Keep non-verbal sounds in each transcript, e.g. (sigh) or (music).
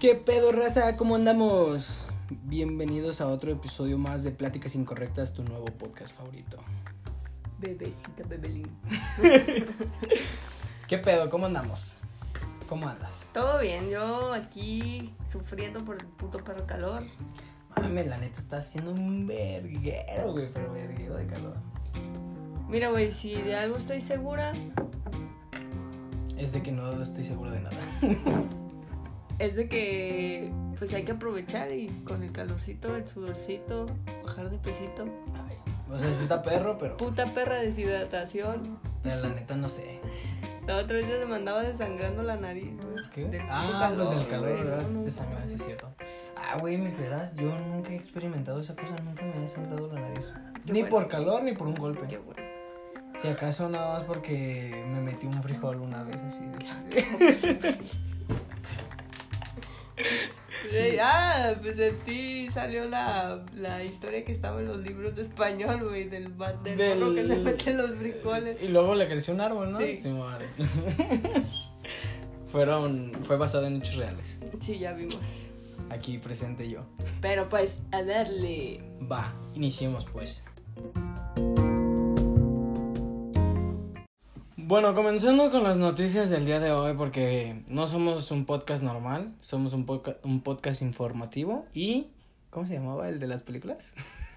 ¿Qué pedo, raza? ¿Cómo andamos? Bienvenidos a otro episodio más de Pláticas Incorrectas, tu nuevo podcast favorito. Bebecita, bebelín. (laughs) ¿Qué pedo? ¿Cómo andamos? ¿Cómo andas? Todo bien, yo aquí sufriendo por el puto perro calor. Mame, la neta está haciendo un verguero, güey, pero verguero de calor. Mira, güey, si de algo estoy segura, Es de que no estoy seguro de nada. (laughs) es de que pues hay que aprovechar y con el calorcito, el sudorcito, bajar de pesito. Ay, o sea, sí está perro, pero, Puta perra deshidratación. pero la neta no sé. La otra vez ya se me andaba desangrando la nariz, güey. ¿Qué? Del ah, pues del calor, ¿verdad? no, no. Te sangra, sí es cierto. Ah, güey, ¿me creerás? Yo nunca he experimentado esa cosa, nunca me he sangrado la nariz. Ni bueno. por calor ni por un golpe. Qué bueno. Si acaso nada más porque me metí un frijol una vez así de (laughs) Güey, Ah, pues en ti salió la, la historia que estaba en los libros de español, güey, del, va- del, Del- que se mete en los frijoles. Y luego le creció un árbol, ¿no? Sí. madre. (laughs) Fueron, fue basado en hechos reales. Sí, ya vimos. Aquí presente yo. Pero pues, a darle. Va, iniciemos pues. Bueno, comenzando con las noticias del día de hoy, porque no somos un podcast normal, somos un, podca- un podcast informativo y... ¿Cómo se llamaba el de las películas?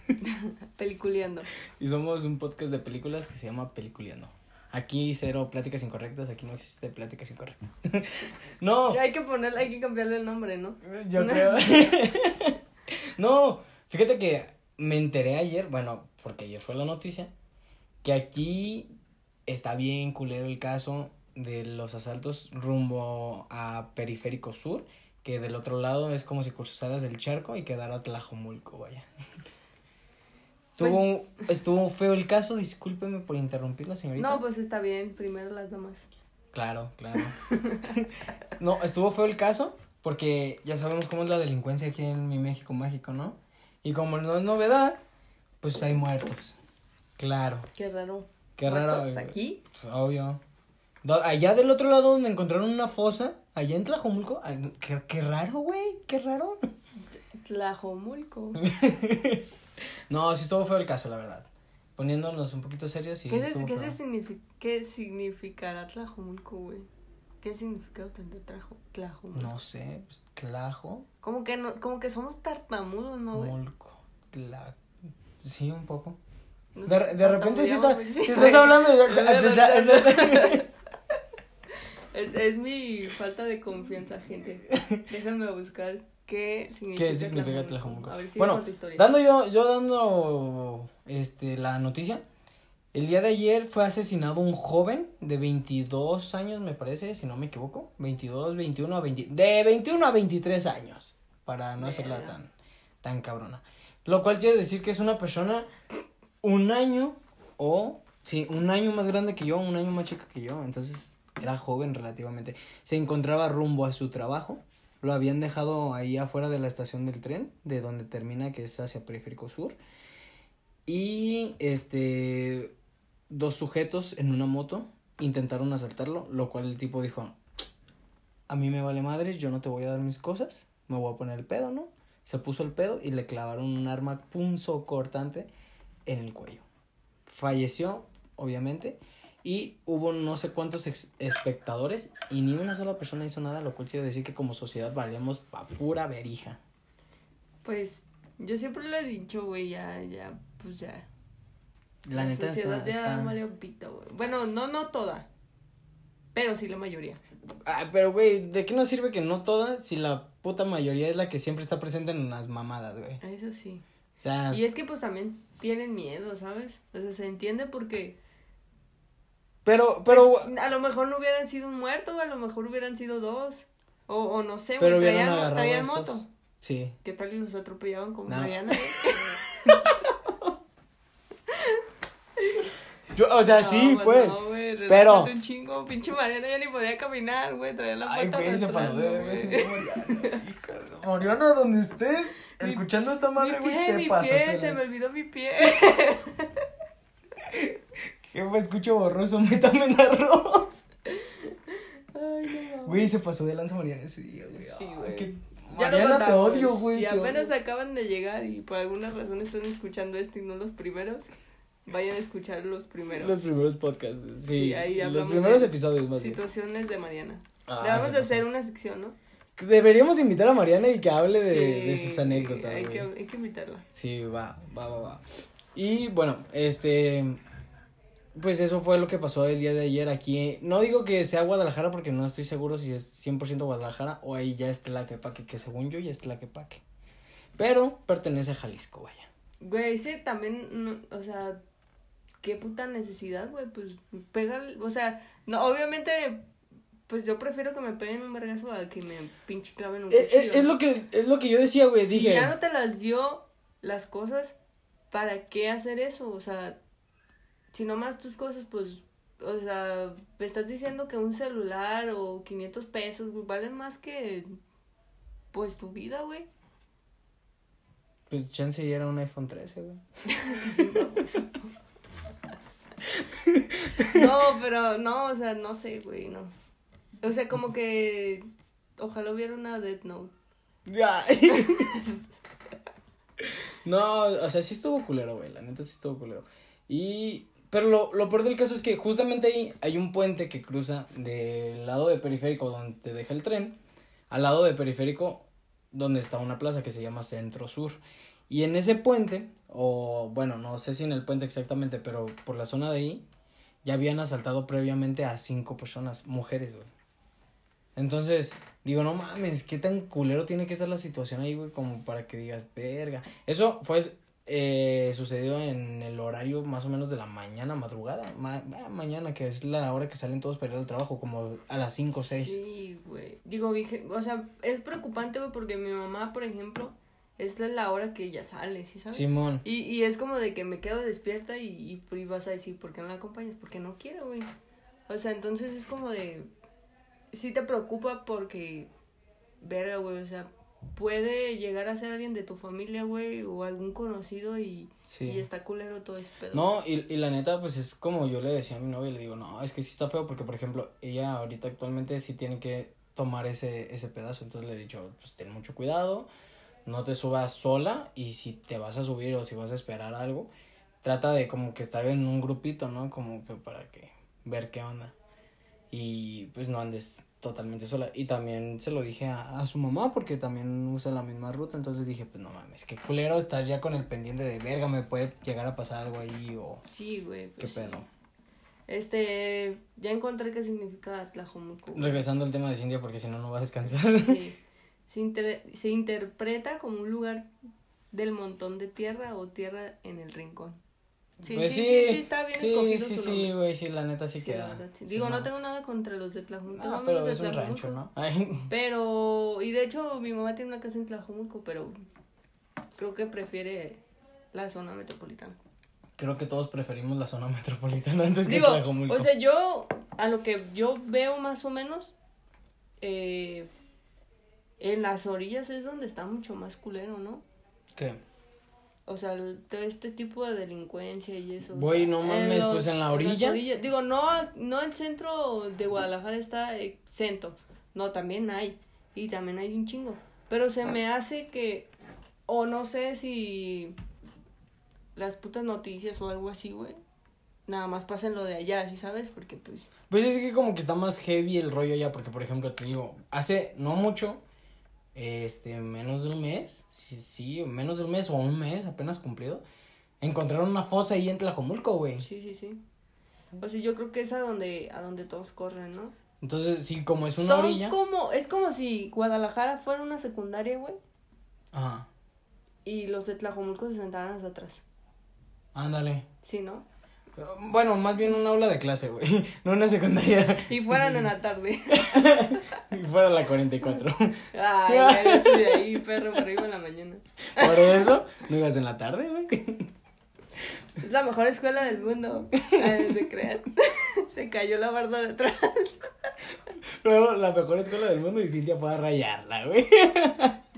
(laughs) Peliculeando. Y somos un podcast de películas que se llama Peliculeando. Aquí cero pláticas incorrectas, aquí no existe pláticas incorrectas. (laughs) no, Y hay que ponerle, hay que cambiarle el nombre, ¿no? yo (laughs) creo. no, fíjate que me enteré ayer, bueno, porque ayer fue la noticia, que aquí está bien culero el caso de los asaltos rumbo a Periférico Sur, que del otro lado es como si cruzaras el charco y quedara Tlajomulco, vaya. Pues- Tuvo estuvo feo el caso, discúlpeme por interrumpirla, señorita. No, pues está bien, primero las damas. Claro, claro. (laughs) no, estuvo feo el caso porque ya sabemos cómo es la delincuencia aquí en mi México mágico, ¿no? Y como no es novedad, pues hay muertos. Claro, Qué raro. Qué raro. ¿Muertos güey. aquí? Pues, obvio. Allá del otro lado donde encontraron una fosa, allá en Tlajomulco, qué, qué raro, güey, qué raro. (laughs) Tlajomulco. (laughs) No, sí estuvo feo el caso, la verdad. Poniéndonos un poquito serios, sí ¿Qué, es, qué, ¿Qué significará Tlajomulco, güey? ¿Qué significado tendrá Tlajo- Tlajomulco? No sé, pues Tlajo, Como que no, como que somos tartamudos, ¿no, güey? Mulco, Tla... Sí, un poco. De, de repente sí está, si estás hablando de... (laughs) Es, es mi falta de confianza, gente. Déjame buscar qué significa, ¿Qué significa Tlajomulco? A ver si Bueno, tu historia. Dando yo, yo dando este la noticia, el día de ayer fue asesinado un joven de 22 años, me parece, si no me equivoco, 22, 21 a 20, de 21 a 23 años, para no hacerla tan, tan cabrona. Lo cual quiere decir que es una persona un año o, sí, un año más grande que yo, un año más chica que yo, entonces era joven relativamente. Se encontraba rumbo a su trabajo, lo habían dejado ahí afuera de la estación del tren, de donde termina, que es hacia Periférico Sur. Y este dos sujetos en una moto intentaron asaltarlo, lo cual el tipo dijo, a mí me vale madre, yo no te voy a dar mis cosas, me voy a poner el pedo, ¿no? Se puso el pedo y le clavaron un arma punzo cortante en el cuello. Falleció, obviamente, y hubo no sé cuántos espectadores y ni una sola persona hizo nada, lo cual quiere decir que como sociedad valemos pa' pura verija. Pues yo siempre lo he dicho, güey, ya, ya, pues ya. La, neta sociedad está, ya está- vale un pito, güey. Bueno, no, no toda. Pero sí la mayoría. Ah, pero güey, ¿de qué nos sirve que no todas si la puta mayoría es la que siempre está presente en las mamadas, güey? Eso sí. O sea, Y es que pues también tienen miedo, ¿sabes? O sea, se entiende porque pero, pero, a lo mejor no hubieran sido un muerto, a lo mejor hubieran sido dos. O, o no sé, pero güey, traían, traían moto. Sí. ¿Qué tal y los atropellaban como No. Mariana? (laughs) Yo, o sea, sí, No, pues. No, güey, pero- un chingo. Pinche Mariana ya ni podía caminar, güey. Traía la Ay, güey, se pasó de verga güey. Mariana. Mariana, donde estés, escuchando esta madre, güey, ¿qué mi pasa? pie, se me olvidó mi pie. (laughs) Jefa, escucho borroso, (laughs) métame en arroz. Ay, no. Güey, se pasó de lanza Mariana ese día, güey. Sí, Ay, güey. qué, Ya lo Mariana, te odio, güey, te apenas odio. acaban de llegar y por alguna razón están escuchando esto y no los primeros, vayan a escuchar los primeros. Los primeros podcasts. Sí, Sí, ahí los hablamos primeros de episodios más bien. Situaciones de Mariana. Ah, Debemos de hacer una sección, ¿no? Deberíamos invitar a Mariana y que hable de, Sí, de sus anécdotas, Hay que, hay que invitarla. Sí, va, va, va, va. Y bueno, este. Pues eso fue lo que pasó el día de ayer aquí. No digo que sea Guadalajara porque no estoy seguro si es 100% Guadalajara o ahí ya es Tlaquepaque, que según yo ya es Tlaquepaque. Pero pertenece a Jalisco, vaya. Güey, ese también, no, o sea, qué puta necesidad, güey, pues pega, o sea, no, obviamente, pues yo prefiero que me peguen un vergazo a que me pinche claven un Eh, cuchillo. eh, es, lo que, es lo que yo decía, güey. Si Dije. ya no te las dio las cosas, ¿para qué hacer eso? O sea, si nomás tus cosas, pues, o sea, me estás diciendo que un celular o 500 pesos, güey, valen más que, pues, tu vida, güey. Pues chance ya era un iPhone 13, güey. (laughs) (laughs) No, pero no, o sea, no sé, güey, no. O sea, como que ojalá hubiera una Death Note. Ay. (laughs) no, o sea, sí estuvo culero, güey. La neta sí estuvo culero. Y. Pero lo, lo peor del caso es que justamente ahí hay un puente que cruza del lado de periférico donde te deja el tren, al lado de periférico donde está una plaza que se llama Centro Sur. Y en ese puente, o bueno, no sé si en el puente exactamente, pero por la zona de ahí, ya habían asaltado previamente a cinco personas, mujeres, güey. Entonces, digo, no mames, qué tan culero tiene que estar la situación ahí, güey, como para que digas, verga. Eso fue, eh, sucedió en el horario más o menos de la mañana, madrugada, ma- ma- mañana, que es la hora que salen todos para ir al trabajo, como a las 5 o 6. Sí, güey. Digo, o sea, es preocupante, güey, porque mi mamá, por ejemplo, es la- hora que ella sale, ¿sí sabes? Simón. Y, y es como de que me quedo despierta y, y, y vas a decir, ¿por qué no la acompañas? Porque no quiero, güey. O sea, entonces es como de... Sí te preocupa porque... Verga, güey, o sea, puede llegar a ser alguien de tu familia, güey, o algún conocido y, Sí. y está culero todo ese pedo. No, y, y la neta, pues es como yo le decía a mi novia, le digo, no, es que sí está feo porque, por ejemplo, ella ahorita actualmente sí tiene que tomar ese, ese pedazo, entonces le he dicho, pues ten mucho cuidado, no te subas sola y si te vas a subir o si vas a esperar algo, trata de como que estar en un grupito, ¿no? Como que para que ver qué onda y pues no andes totalmente sola. Y también se lo dije a, a su mamá porque también usa la misma ruta. Entonces dije, pues no mames, qué culero estar ya con el pendiente de verga, me puede llegar a pasar algo ahí o Sí, güey. qué pues sí. pedo. Este, ya encontré qué significa Tlajomulco. Regresando al tema de Cintia porque si no, no va a descansar. Sí. (laughs) Se, inter- se interpreta como un lugar del montón de tierra o tierra en el rincón. Sí, Pues sí, sí, sí, está bien sí, escogido Sí, su sí, güey, sí, la neta sí, Sí, queda. verdad, sí. Digo, no. tengo nada contra los de Tlajomulco. tengo Ah, pero es un rancho, ¿no? Ay. (laughs) Pero, y de hecho, mi mamá tiene una casa en Tlajomulco, pero creo que prefiere la zona metropolitana. Creo que todos preferimos la zona metropolitana antes que Digo, Tlajomulco. o sea, yo, a lo que yo veo más o menos, eh, en las orillas es donde está mucho más culero, ¿no? ¿Qué? O sea, el- todo este tipo de delincuencia y eso. Güey, no mames, pues, en la orilla. orillas- Digo, no, no el centro de Guadalajara está exento. No, también hay. Y también hay un chingo. Pero se me hace que, o no sé si las putas noticias o algo así, güey. Nada más pasen lo de allá, ¿sí sabes? Porque pues... Pues es que como que está más heavy el rollo ya, porque por ejemplo te digo, hace no mucho, este, menos de un mes, sí, sí, menos de un mes o un mes apenas cumplido, encontraron una fosa ahí en Tlajomulco, güey. Sí, sí, sí. O sea, yo creo que es a donde, a donde todos corren, ¿no? Entonces, sí, como es una Son orilla. como, es como si Guadalajara fuera una secundaria, güey. Ajá, Y los de Tlajomulco se sentaban hasta atrás. ándale. Sí, ¿no? Bueno, más bien un aula de clase, güey, (laughs) no una secundaria. Y fueran en la tarde. (laughs) Y fuera la 44. Ay, ya yo estoy ahí, perro, pero iba en la mañana. Por eso, no ibas en la tarde, güey. Es la mejor escuela del mundo. No se crean. Se cayó la barda de atrás. Luego, la mejor escuela del mundo y Cintia fue a rayarla, güey.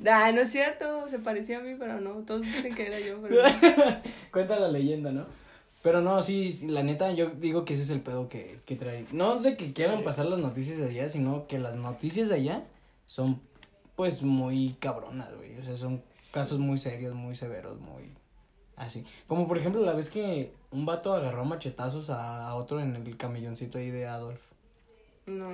Ay, no es cierto. Se parecía a mí, pero no. Todos dicen que era yo, pero no. (laughs) Cuenta la leyenda, ¿no? Pero no, sí, sí, la neta, yo digo que ese es el pedo que, que trae. No de que quieran pasar las noticias de allá, sino que las noticias de allá son pues muy cabronas, güey. O sea, son casos muy serios, muy severos, muy así. Como por ejemplo la vez que un vato agarró machetazos a otro en el camelloncito ahí de Adolf. No.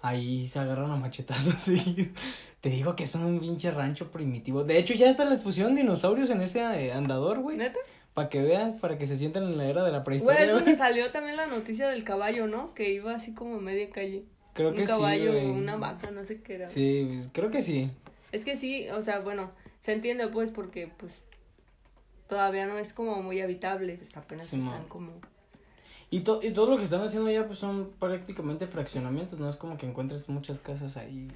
Ahí se agarran a machetazos, (laughs) sí. Te digo que son un pinche rancho primitivo. De hecho, ya hasta les pusieron dinosaurios en ese eh, andador, güey. ¿Neta? Para que veas, para que se sientan en la era de la Güey, prehistoria. es güey. donde salió también la noticia del caballo, ¿no? Que iba así como media calle. Creo un que caballo, sí. güey. una vaca, no sé qué era. Sí, pues, creo que sí. Es que sí, o sea, bueno, se entiende pues porque pues todavía no es como muy habitable, pues apenas están como... Y, to- y todo lo que están haciendo allá pues son prácticamente fraccionamientos, no es como que encuentres muchas casas ahí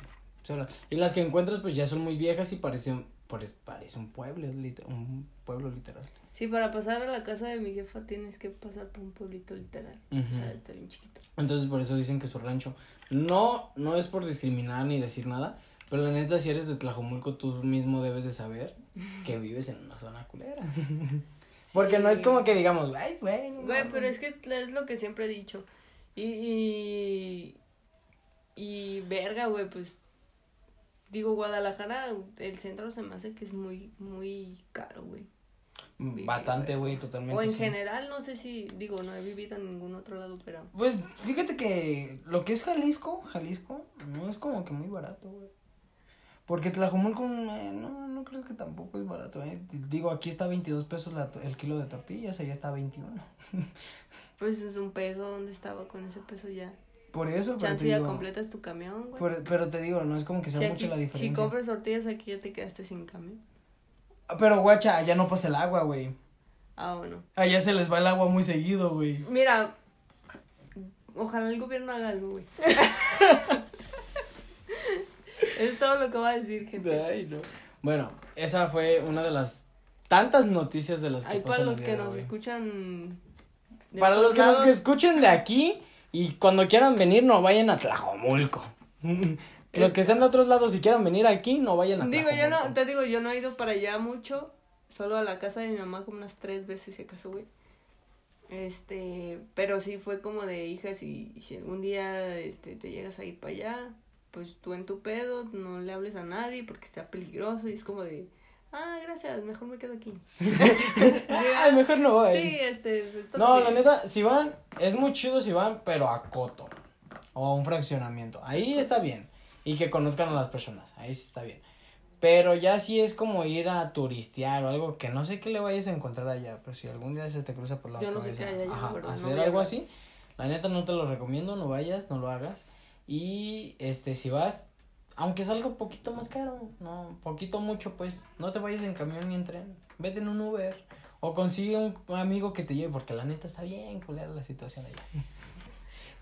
solas. Y las que encuentras pues ya son muy viejas y parecen, pare- parece un pueblo, un pueblo literal. Sí, para pasar a la casa de mi jefa tienes que pasar por un pueblito literal. O sea, está bien chiquito. Entonces por eso dicen que su rancho. No, no es por discriminar ni decir nada, pero la neta si eres de Tlajomulco tú mismo debes de saber que (laughs) vives en una zona culera. Porque no es Sí. como que digamos, güey. Güey, mames". pero es que es lo que siempre he dicho. Y, y, y verga, güey, pues digo, Guadalajara, el centro se me hace que es muy, muy caro, güey. Bastante, güey, totalmente. O en sí. general, no sé si, digo, no he vivido en ningún otro lado, pero... Pues fíjate que lo que es Jalisco, Jalisco, no es como que muy barato, güey. Porque Tlajomulco, eh, no, no creo que tampoco es barato, eh. Digo, aquí está 22 pesos la el kilo de tortillas, allá está 21. (laughs) Pues es un peso, ¿dónde estaba con ese peso ya? Por eso, pero te Chance ya digo, completas tu camión, güey. pero, pero te digo, no es como que sea Si, mucha la si diferencia. compras tortillas aquí ya te quedaste sin camión. Pero guacha, allá no pasa el agua, güey. Ah, bueno. Allá se les va el agua muy seguido, güey. Mira, ojalá el gobierno haga algo, güey. (laughs) es todo lo que va a decir, gente. Ay, no. Bueno, esa fue una de las tantas noticias de las que Hay para los que nos escuchan. de Para los otros que nos lados, escuchen de aquí y cuando quieran venir no vayan a Tlajomulco. (laughs) los que sean de otros lados y quieran venir aquí no vayan a Digo, yo no, te digo, yo no he ido para allá mucho. Solo a la casa de mi mamá como unas tres veces, si acaso, güey. Este, pero sí fue como de hijas y, y si algún día este, te llegas a ir para allá, pues tú en tu pedo, no le hables a nadie porque está peligroso y es como de, ah, gracias, mejor me quedo aquí. (laughs) (laughs) Ay, mejor no voy. Sí, este, está no, bien. la neta, si van, es muy chido si van, pero a Coto. O a un fraccionamiento. Ahí está bien. Y que conozcan a las personas. Ahí sí está bien. Pero ya sí es como ir a turistear o algo que no sé qué le vayas a encontrar allá. Pero si algún día se te cruza por la Yo no sé cabeza, qué hay allá, ajá, verdad, no hacer a algo así. La neta no te lo recomiendo, no vayas, no lo hagas. Y este, si vas, aunque salga un poquito más caro, no, poquito mucho, pues, no te vayas en camión ni en tren, vete en un Uber. O consigue un amigo que te lleve, porque la neta está bien culera la situación allá. (laughs)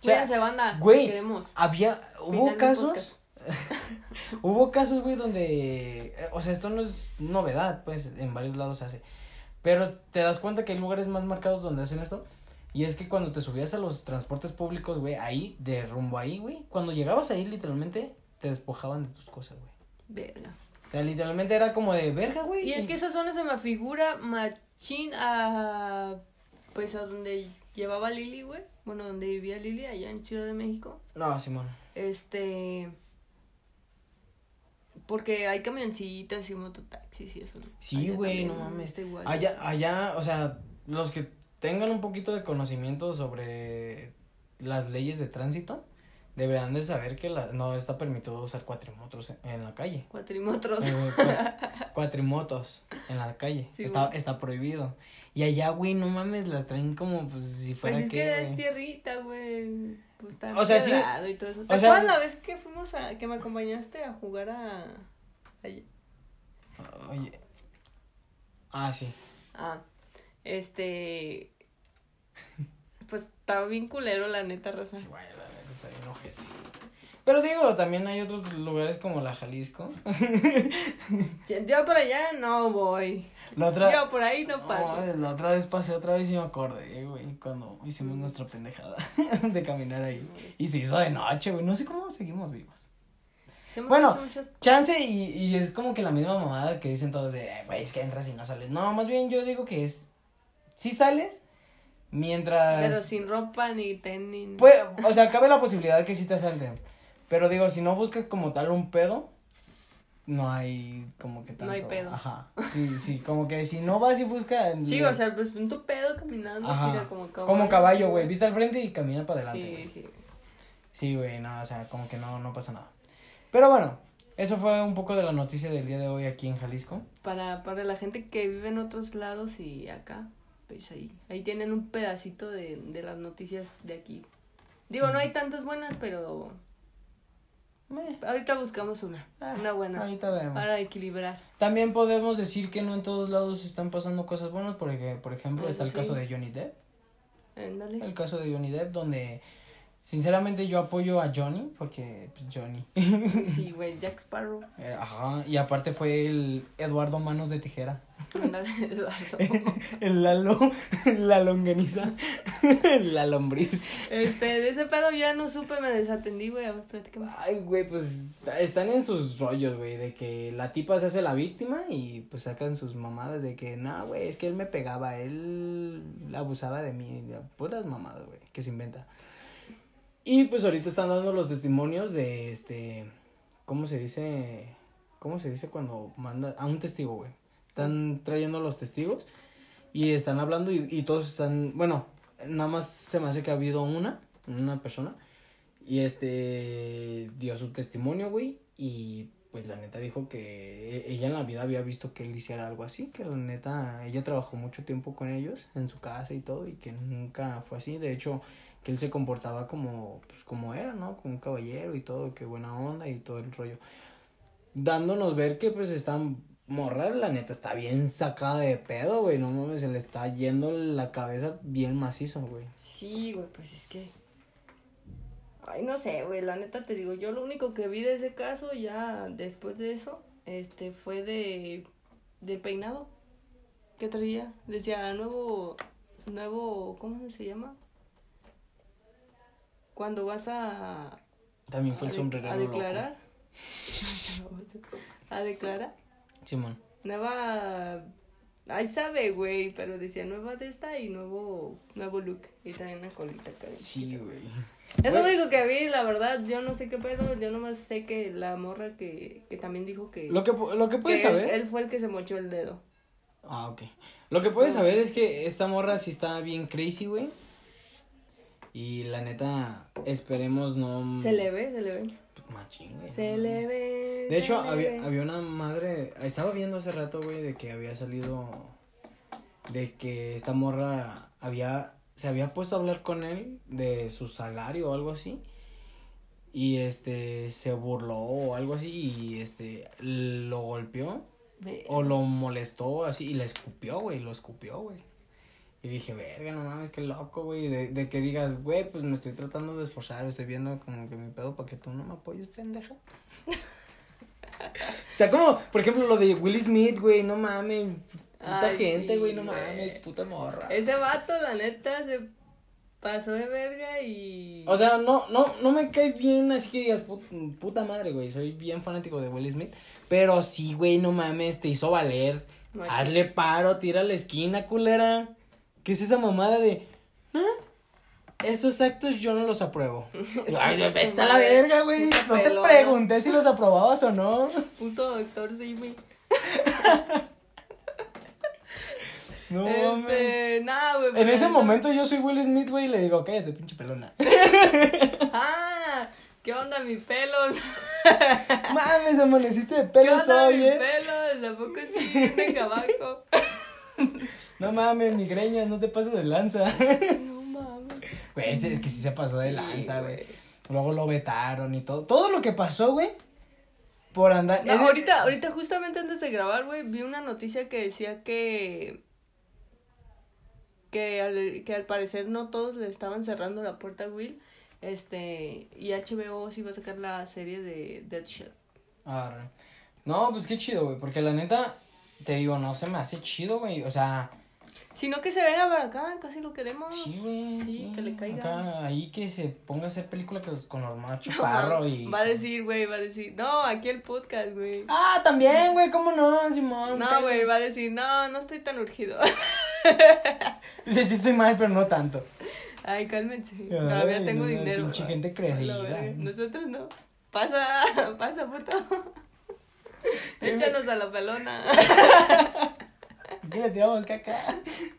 Cuídense, banda, güey, queremos. había, hubo Final casos, (laughs) hubo casos, güey, donde, eh, o sea, esto no es novedad, pues, en varios lados se hace. Pero te das cuenta que hay lugares más marcados donde hacen esto. Y es que cuando te subías a los transportes públicos, güey, ahí, de rumbo ahí, güey, cuando llegabas ahí, literalmente, te despojaban de tus cosas, güey. Verga. O sea, literalmente era como de verga, güey. Y es que esa zona se me figura machín a. Pues a donde llevaba Lili, güey. Bueno, donde vivía Lili, allá en Ciudad de México. No, Simón. Este. Porque hay camioncitas y mototaxis y eso. ¿no? Sí, güey, no mames. está igual. Allá, allá, o sea, los que tengan un poquito de conocimiento sobre las leyes de tránsito, deberán de saber que la, no está permitido usar cuatrimotos en, en la calle. Cuatrimotros. Eh, (laughs) cua- cuatrimotos en la calle. Sí, está, está prohibido. Y allá, güey, no mames, las traen como pues si Pues fuera es que, que es tierrita, güey. Pues está O sea, sí. y todo eso. ¿Te O sea- la vez que fuimos a. que me acompañaste a jugar a. allá? Oye. Ah, sí. Ah, este. Pues estaba bien culero, la neta, raza. Sí, güey, la neta está bien ojete. Pero digo, también hay otros lugares como la Jalisco. Yo- por allá no voy. La otra. Yo por ahí no paso. No, la otra vez pasé otra vez y me acordé, güey, cuando hicimos nuestra pendejada (laughs) de caminar ahí. Y se hizo de noche, güey. No sé cómo seguimos vivos. Se Bueno, muchas- Chance y, y es como que la misma mamada que dicen todos de, "Eh, güey, es que entras y no sales. No, más bien yo digo que es, sí sales, mientras... Pero sin ropa ni tenis. Pues, o sea, cabe la posibilidad de que sí te asalten. Pero digo, si no buscas como tal un pedo, no hay como que tanto. No hay pedo. Ajá. Sí, sí, como que si no vas y buscas. (laughs) Sí, o sea, pues un tu pedo caminando, Ajá. como caballo. Como caballo, güey. Vista al frente y camina para adelante. Sí, sí. Sí, güey, no, o sea, como que no, no pasa nada. Pero bueno, eso fue un poco de la noticia del día de hoy aquí en Jalisco. Para, para la gente que vive en otros lados y acá, pues ahí, ahí tienen un pedacito de, de las noticias de aquí. Digo, Sí. no hay tantas buenas, pero Meh, ahorita buscamos una, ah, una buena, Ahorita vemos. para equilibrar. También podemos decir que no en todos lados están pasando cosas buenas, porque, por ejemplo, Eso está el sí. caso de Johnny Depp. Ándale. El caso de Johnny Depp, donde sinceramente yo apoyo a Johnny, porque pues, Johnny. (laughs) Sí, güey, Jack Sparrow. Eh, Ajá, y aparte fue el Eduardo Manos de Tijera. (laughs) Eduardo. (laughs) El Lalo, la longaniza, la lombriz. Este, de ese pedo ya no supe, me desatendí, güey, a ver, platícame. Ay, güey, pues están en sus rollos, güey, de que la tipa se hace la víctima y pues sacan sus mamadas de que, no, güey, es que él me pegaba, él abusaba de mí, puras mamadas, güey, que se inventa. Y pues ahorita están dando los testimonios de este, ¿cómo se dice? ¿Cómo se dice cuando manda a un testigo, güey? Están trayendo los testigos y están hablando y, todos están, bueno, nada más se me hace que ha habido una, una persona y este dio su testimonio, güey, y pues la neta dijo que e- ella en la vida había visto que él hiciera algo así, que la neta ella trabajó mucho tiempo con ellos en su casa y todo y que nunca fue así, de hecho que él se comportaba como pues como era, ¿no? Como un caballero y todo, que buena onda y todo el rollo. Dándonos ver que pues están morra, la neta está bien sacada de pedo, güey, no mames, se le está yendo la cabeza bien macizo, güey. Sí, güey, pues es que. Ay, no sé, güey, la neta te digo, yo lo único que vi de ese caso ya después de eso, este, fue de. del peinado. ¿Qué traía? Decía nuevo. nuevo. ¿cómo se llama? Cuando vas a. También fue el a sombrerero A loco. declarar. (laughs) a declarar. Simón. Nueva. Ahí sabe, güey, pero decía nueva de esta y nuevo nuevo look. Y también una colita. Sí, güey. Es lo único que vi, la verdad, yo no sé qué pedo, yo nomás sé que la morra que, que también dijo que, Lo que, lo que que puedes él, saber. él fue el que se mochó el dedo. Ah, ok. Lo que puedes saber es que esta morra sí está bien crazy, güey. Y la neta, esperemos no. Se le ve, se le ve. Pues, Machín, güey. Se no le ve. De hecho, había, ve. había una madre. Estaba viendo hace rato, güey, de que había salido. De que esta morra había. Se había puesto a hablar con él de su salario o algo así. Y este. Se burló o algo así. Y este. Lo golpeó. O lo molestó así y le escupió, güey, lo escupió, güey. Y dije, verga, no mames, qué loco, güey. De, de que digas, güey, pues me estoy tratando de esforzar, estoy viendo como que mi pedo para que tú no me apoyes, pendeja. (laughs) Está como, por ejemplo, lo de Will Smith, güey, no mames. Puta Ay, gente, sí, güey, no mames, puta morra. Ese vato, la neta, se pasó de verga y. O sea, no, no, no me cae bien así que digas, "Put- puta madre, güey, soy bien fanático de Will Smith. Pero sí, güey, no mames, te hizo valer. Machín. Hazle paro, tira a la esquina, culera. ¿Qué es esa mamada de, ah, esos actos yo no los apruebo? (laughs) Ay, vete a la verga, güey. No te pelona. pregunté si los aprobabas o no. (laughs) Puto doctor Simi. (laughs) No mames. Este, nah, güey. En ese momento yo soy Will Smith, güey, y le digo, cállate, pinche pelona. Ah, ¿qué onda, mi pelos? Mames, amaneciste de ¿Qué pelos onda, hoy, mi eh. pelos? Tampoco sí, venga abajo. No mames, migreñas, no te pases de lanza. No mames. Güey, ese- es que sí se pasó de Sí, lanza, güey. Luego lo vetaron y todo. Todo lo que pasó, güey. Por andar. No, ahorita, ahorita justamente antes de grabar, güey, vi una noticia que decía que que al, que al parecer no todos le estaban cerrando la puerta a Will, este, y HBO sí va a sacar la serie de Deadshot. Arre. No, pues qué chido, güey. Porque la neta, te digo, no se me hace chido, güey. O sea, Sino que se venga para acá, casi lo queremos. sí, güey. Sí, que le caiga. Acá, ahí que se ponga a hacer películas con No, (laughs) Chaparro y. (laughs) Va a decir, güey, va a decir, no, aquí el podcast, güey. Ah, también, güey, ¿cómo no, Simón? No, güey, va a decir, no, no estoy tan urgido. (laughs) Sí, sí estoy mal, pero no tanto. Ay, cálmense. Todavía tengo no, dinero. pinche gente A la creída. verga, Nosotros no. Pasa, pasa, puto. Échanos a la pelona. ¿Qué (laughs) le tiramos caca?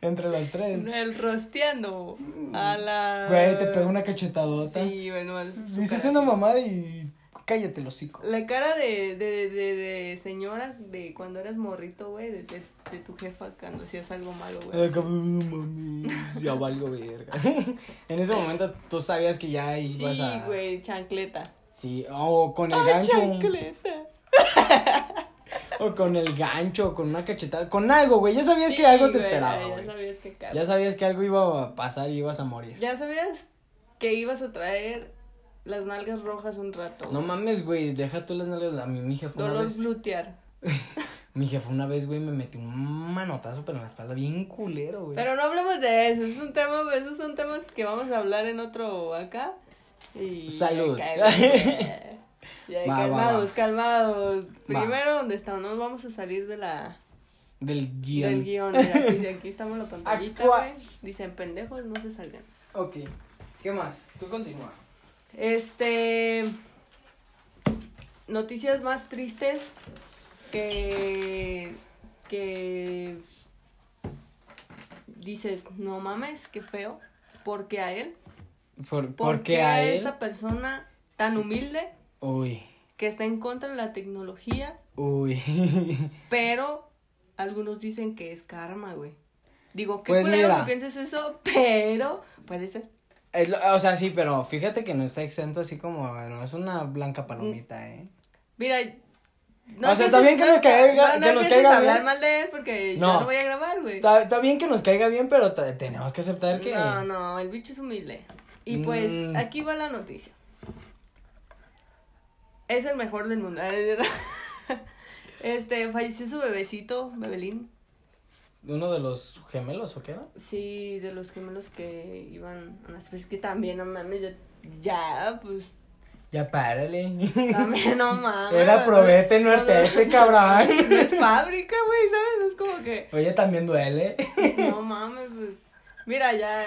Entre los tres. El rosteando a la. Güey, te pego una cachetadota. Sí, bueno. Dices una mamada y cállate el hocico. La cara de, de, de, de señora de cuando eras morrito, güey, de, de, de tu jefa cuando hacías algo malo, güey. Cabrón, mami, ya valgo verga. (laughs) en ese momento tú sabías que ya ibas Sí, a. güey, chancleta. Sí, o con el Ay, gancho. chancleta. (laughs) O con el gancho, con una cachetada. Con algo, güey. Ya sabías que algo te güey, esperaba, Ya, güey. sabías que. Ya sabías que algo iba a pasar y ibas a morir. Ya sabías que ibas a traer las nalgas rojas un rato. No mames, güey. Deja tú las nalgas. A mí, mi una Dolor vez. glutear. (laughs) Mi jefa una vez, güey, me metió un manotazo, pero en la espalda bien culero, güey. Pero no hablemos de eso, es un tema, esos son temas que vamos a hablar en otro acá. Y Salud. (laughs) Ya, cállate. Ya, Va, va, calmados, calmados. Primero, donde estamos, no vamos a salir de la Del guion. del guion. Mira, aquí, aquí estamos en la (laughs) pantallita, güey. Dicen pendejos, no se salgan. Ok. ¿Qué más? Tú continúa. Este. Noticias más tristes que. que. dices, no mames, qué feo. Porque a él. ¿Por, ¿Por porque qué a a él? esta persona tan humilde Uy. que está en contra de la tecnología, Uy. (laughs) pero algunos dicen que es karma, güey? Digo, qué Pues culero mira. que pienses eso, (laughs) pero puede ser. Es lo- o sea, sí, pero fíjate que no está exento así como, no es una blanca palomita, ¿eh? Mira, O sea, está bien que nos caiga- no, no que nos caiga hablar bien. mal de él porque No. yo no voy a grabar, güey. Está, está bien que nos caiga bien, pero tenemos que aceptar que... No, no, el bicho es humilde. Y pues, Mm. aquí va la noticia. Es el mejor del mundo. (laughs) Este, falleció su bebecito, Bebelín. ¿Uno de los gemelos o qué era? Sí, de los gemelos que iban a nacer. Pues que también, no mames, ya, ya pues, Ya párale. también no (laughs) mames. Era probete, no artete, cabrón. (laughs) No es fábrica, güey, ¿sabes? Es como que, Oye, también duele. no mames, pues, mira, ya,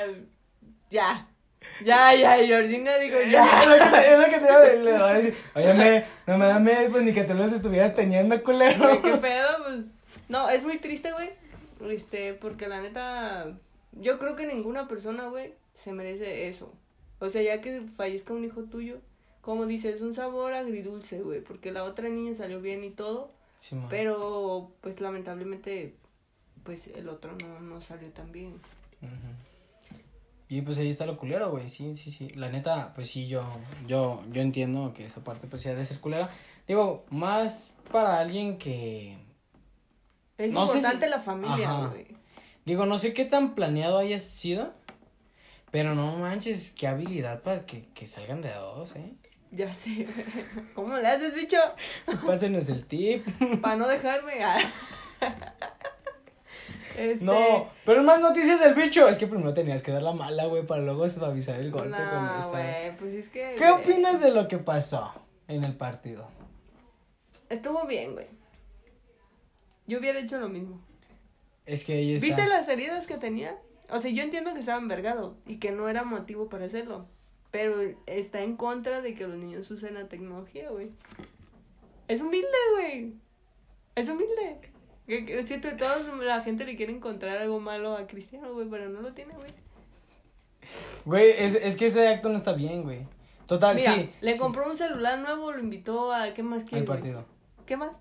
ya, ya, ya, Georgina digo, ya. es lo que, es lo que te iba a decir, le voy a decir. Oye, me, no me da pues ni que tú los estuvieras teniendo, culero. Güey, qué pedo, pues. No, es muy triste, güey. Este, porque la neta, yo creo que ninguna persona, güey, se merece eso. O sea, ya que fallezca un hijo tuyo, como dices, un sabor agridulce, güey, porque la otra niña salió bien y todo, Sí, pero pues lamentablemente, pues el otro no, no salió tan bien. Ujú. Y pues ahí está lo culero, güey. Sí, sí, sí. La neta, pues sí, yo, yo, yo entiendo que esa parte pues sí ha de ser culera. Digo, más para alguien que. Es No importante si- la familia, güey. Digo, no sé qué tan planeado haya sido. Pero no manches, qué habilidad para que, que salgan de a dos, ¿eh? Ya sé. (laughs) ¿Cómo le haces, bicho? Pásenos el tip. (laughs) Para no dejarme. (laughs) Este, No, pero más noticias del bicho. Es que primero tenías que dar la mala, güey, para luego suavizar el golpe con No, esta. güey, pues es que. ¿Qué opinas de lo que pasó en el partido? Estuvo bien, güey. Yo hubiera hecho lo mismo. Es que ahí está. ¿Viste las heridas que tenía? O sea, yo entiendo que estaba envergado y que no era motivo para hacerlo. Pero está en contra de que los niños usen la tecnología, güey. Es humilde, güey. Es humilde. Siento que toda la gente le quiere encontrar algo malo a Cristiano, güey, pero no lo tiene, güey. Güey, es, es que ese acto no está bien, güey. Total, Mira, sí. le sí, compró un celular nuevo, lo invitó a... ¿Qué más quiere? Al güey? partido. ¿Qué más?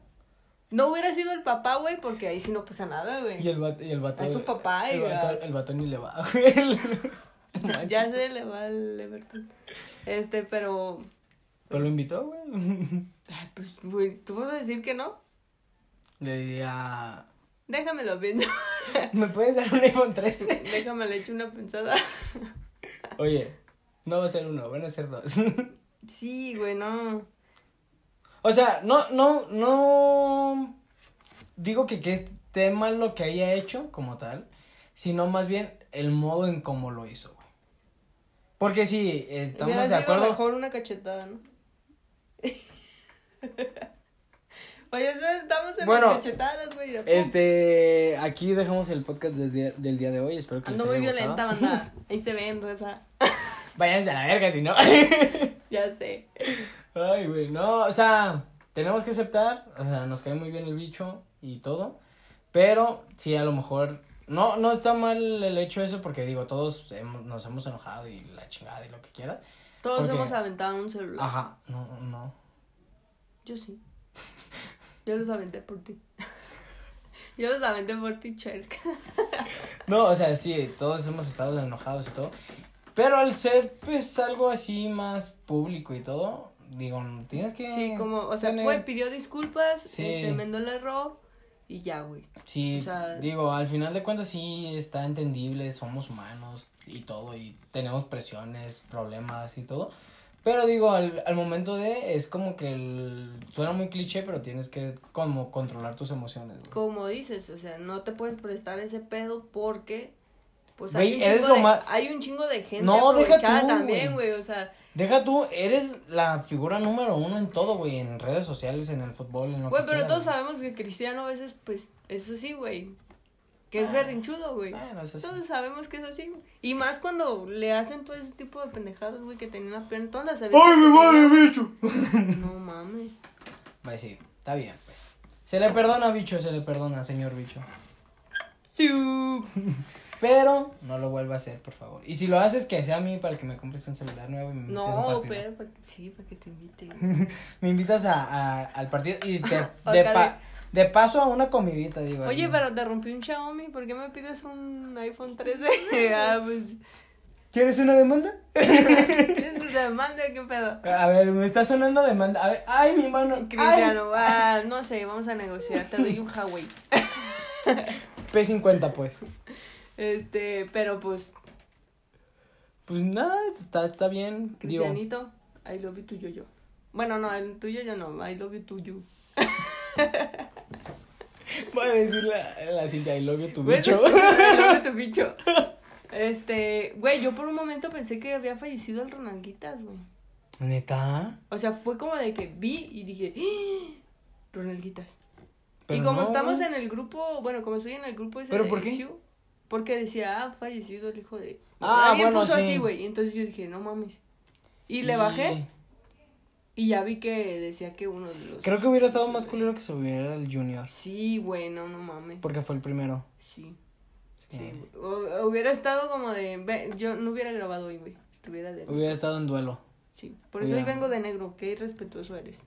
No hubiera sido el papá, güey, porque ahí sí no pasa nada, güey. Y el vato, y el vato. A su papá, el y vato, el vato ni le va, (laughs) güey. Ya se le va el Everton. Este, pero. Pero lo invitó, güey. (laughs) Ay, pues, güey, ¿tú vas a decir que no? Le diría. Déjamelo pienso. (laughs) ¿Me puedes dar un iPhone 13? (laughs) Déjame le echo una pensada. (laughs) Oye, no va a ser uno, van a ser dos. Sí, güey, no. O sea, no, no, no digo que, que esté mal lo que haya hecho como tal, sino más bien el modo en cómo lo hizo, güey. Porque sí, estamos Hubiera de sido acuerdo. mejor una cachetada, ¿no? Oye, estamos en Bueno, cachetadas, güey. Este, aquí dejamos el podcast del día, del día de hoy, espero que Ando les muy haya violenta, gustado. banda. Ahí se ven, Rosa. (laughs) Váyanse a la verga si no. (laughs) Ya sé. Ay, güey, no, o sea, tenemos que aceptar, o sea, nos cae muy bien el bicho y todo, pero sí, a lo mejor, no, no está mal el hecho eso porque digo, todos hemos- nos hemos enojado y la chingada y lo que quieras. Todos Porque- hemos aventado un celular. Ajá, no, no. Yo sí. (laughs) Yo los aventé por ti. (laughs) Yo los aventé por ti, Cherk. (laughs) No, o sea, sí, todos hemos estado enojados y todo. Pero al ser, pues, algo así más público y todo, digo, tienes que. Sí, como, o sea, tener- güey, pidió disculpas, Sí. este, enmendó el error y ya, güey. Sí, o sea- digo, al final de cuentas sí está entendible, somos humanos y todo, y tenemos presiones, problemas y todo. Pero digo, al, al momento de, es como que el, suena muy cliché, pero tienes que como controlar tus emociones, güey. Como dices, o sea, no te puedes prestar ese pedo porque, pues, Güey, hay, un eres chingo lo de, ma- hay un chingo de gente No, deja tú, también, güey. güey, o sea, Deja tú, eres la figura número uno en todo, güey, en redes sociales, en el fútbol, en lo güey, que pero quieras, todos güey. sabemos que Cristiano a veces, pues, es así, güey, que es Ah, berrinchudo, güey. Eso sí. Todos sabemos que es así, güey. Y más cuando le hacen todo ese tipo de pendejadas, güey, que tenían la pierna, todas las ¡Ay, vale, tenía- bicho! No mames. Pues sí, está bien, pues. Se le perdona, bicho, se le perdona, señor bicho. Sí. Pero no lo vuelva a hacer, por favor. Y si lo haces, que sea a mí para que me compres un celular nuevo y me invites a un No, pero, pa- sí, para que te invite. (laughs) Me invitas a, a- al partido y te, (laughs) de, pa- de paso a una comidita, digo. Oye, ahí. pero te rompí un Xiaomi, ¿por qué me pides un iPhone 13? (laughs) ah, pues. ¿Quieres una demanda? (laughs) ¿Quieres demanda? ¿Qué pedo? A ver, me está sonando demanda. A ver, ay, mi mano. Cristiano, ah, no sé, vamos a negociar. Te doy un Huawei. (laughs) P50, pues. Este, pero pues, Pues nada, está, está bien. Digo, Cristianito, I love you to yo yo. Bueno, no, el tuyo yo no, I love you to you. Voy a decirle a la Cintia, I love you, tu bicho. I love you to bicho. (laughs) Este, güey, yo por un momento pensé que había fallecido el Ronalguitas, güey. ¿Neta? O sea, fue como de que vi y dije, ¡Ah! Ronalguitas. y como no, estamos güey. en el grupo, bueno, como estoy en el grupo ese ¿Pero de por qué? Porque decía, ah, fallecido el hijo de... Ah, Alguien bueno, puso sí. así, güey, y entonces yo dije, no mames. Y le bajé y ya vi que decía que uno de los... Creo que hubiera estado más culero que se hubiera el Junior. Sí, güey, no, mames. Porque fue el primero. Sí. Sí. Sí, güey. O- hubiera estado como de... ve, yo no hubiera grabado hoy, güey. Estuviera de... Hubiera estado en duelo. Sí. Por eso hoy vengo de negro. Qué irrespetuoso eres.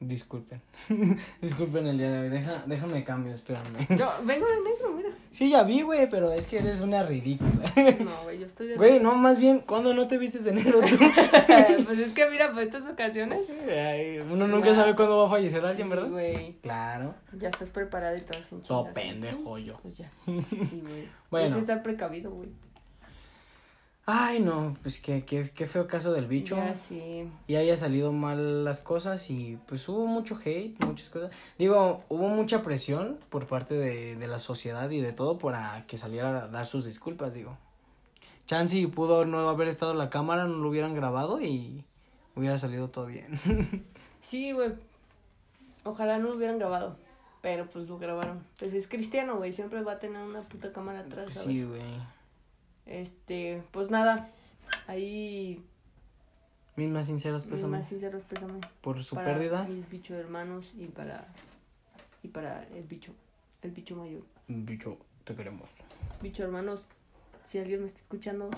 Disculpen. (laughs) Disculpen el día de hoy. Deja, déjame cambio, espérame. Yo vengo de negro. Sí, ya vi, güey, pero es que eres una ridícula. No, güey, yo estoy de Güey, no, más bien, ¿cuándo no te vistes de negro tú? (laughs) pues es que mira, para estas ocasiones. Ay, uno nunca Ya. sabe cuándo va a fallecer alguien, Sí, ¿verdad? güey. Claro. Ya estás preparado y todo sin Todo pendejo yo. Pues ya. (laughs) Sí, güey. Bueno. Bueno. estar precavido, güey. Ay, no, pues qué, qué, qué feo caso del bicho. Ya, sí. y haya salido mal las cosas y pues hubo mucho hate, muchas cosas. Digo, hubo mucha presión por parte de, de la sociedad y de todo para que saliera a dar sus disculpas, digo. Chansey pudo no haber estado en la cámara, no lo hubieran grabado y hubiera salido todo bien. (laughs) Sí, güey. Ojalá no lo hubieran grabado. Pero pues lo grabaron. Pues es cristiano, güey. Siempre va a tener una puta cámara atrás, ¿sabes? sí, güey. Este, pues nada. Ahí. Mis más sinceros Mis pésames más sinceros pésame. por su para pérdida. Mis bichos hermanos y para. Y para el bicho. El bicho mayor. Bicho, te queremos. Bicho hermanos. Si alguien me está escuchando.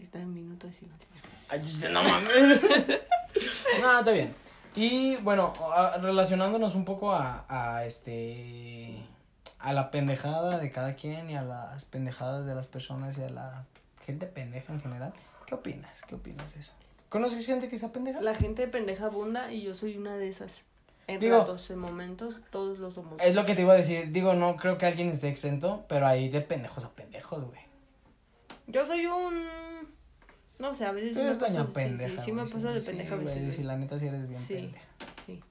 Está en minuto de silencio. Ay, no mames. (laughs) no, está bien. Y bueno, relacionándonos un poco a, a este a la pendejada de cada quien y a las pendejadas de las personas y a la gente pendeja en general. ¿Qué opinas? ¿Qué opinas de eso? ¿Conoces gente que sea pendeja? La gente pendeja abunda y yo soy una de esas. En Digo- ratos, en momentos, todos lo somos. Es lo que te iba a decir. Digo, no creo que alguien esté exento, pero hay de pendejos a pendejos, güey. Yo soy un. No sé, a veces sí Tú me paso, doña sí, pendeja. sí, sí me paso de sí, pendeja a güey. Si la neta sí eres bien Sí, pendeja. sí.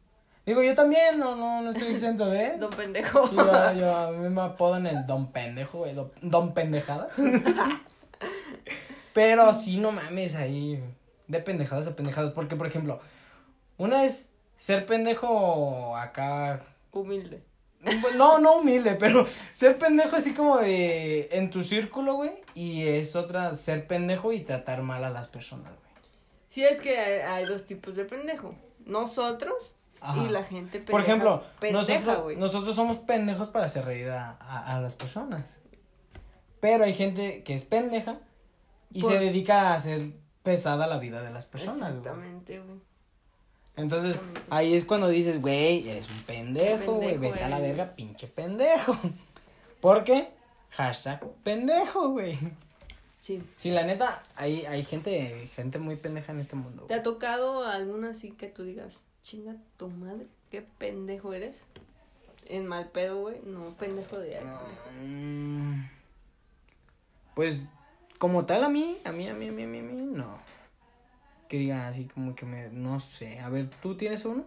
Digo, yo también, no, no, no estoy exento, ¿eh? (laughs) Don pendejo. Yo, yo, a mí me apodan el don pendejo, güey, don, don pendejadas. (laughs) Pero sí, no mames, ahí, de pendejadas a pendejadas, porque, por ejemplo, una es ser pendejo acá, Humilde. no, no humilde, pero ser pendejo así como de, en tu círculo, güey, y es otra ser pendejo y tratar mal a las personas, güey. Sí, es que hay, hay dos tipos de pendejo. Nosotros Ajá. y la gente pendeja. Por ejemplo, pendeja, nosotros, somos pendejos para hacer reír a, a, a las personas. Pero hay gente que es pendeja y Por- se dedica a hacer pesada la vida de las personas. Exactamente, güey. Entonces, Exactamente. ahí es cuando dices, güey, eres un pendejo, güey, vete a la verga, pinche pendejo. ¿Por qué? Hashtag pendejo, güey. Sí. Sí, la neta, hay, hay gente, gente muy pendeja en este mundo. ¿Te ha tocado alguna así que tú digas, chinga tu madre, qué pendejo eres? En mal pedo, güey. No, pendejo de ay, pendejo. Mm, Pues, como tal, a mí, a mí, a mí, a mí, a mí, a mí, no. Que diga así como que me, no sé. A ver, ¿tú tienes uno?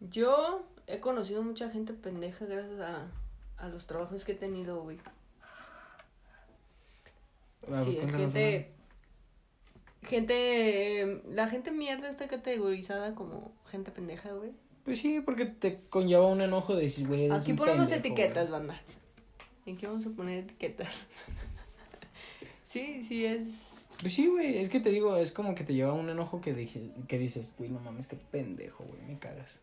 Yo he conocido mucha gente pendeja gracias a, a los trabajos que he tenido, güey. Sí, gente. Gente. eh, La gente mierda está categorizada como gente pendeja, güey. Pues sí, porque te conlleva un enojo de decir, güey, Aquí un ponemos pendejo, etiquetas, güey. banda. Aquí vamos a poner etiquetas. (laughs) sí, sí, es. Pues sí, güey, es que te digo, es como que te lleva un enojo que, dije, que dices, güey, no mames, qué pendejo, güey, me cagas.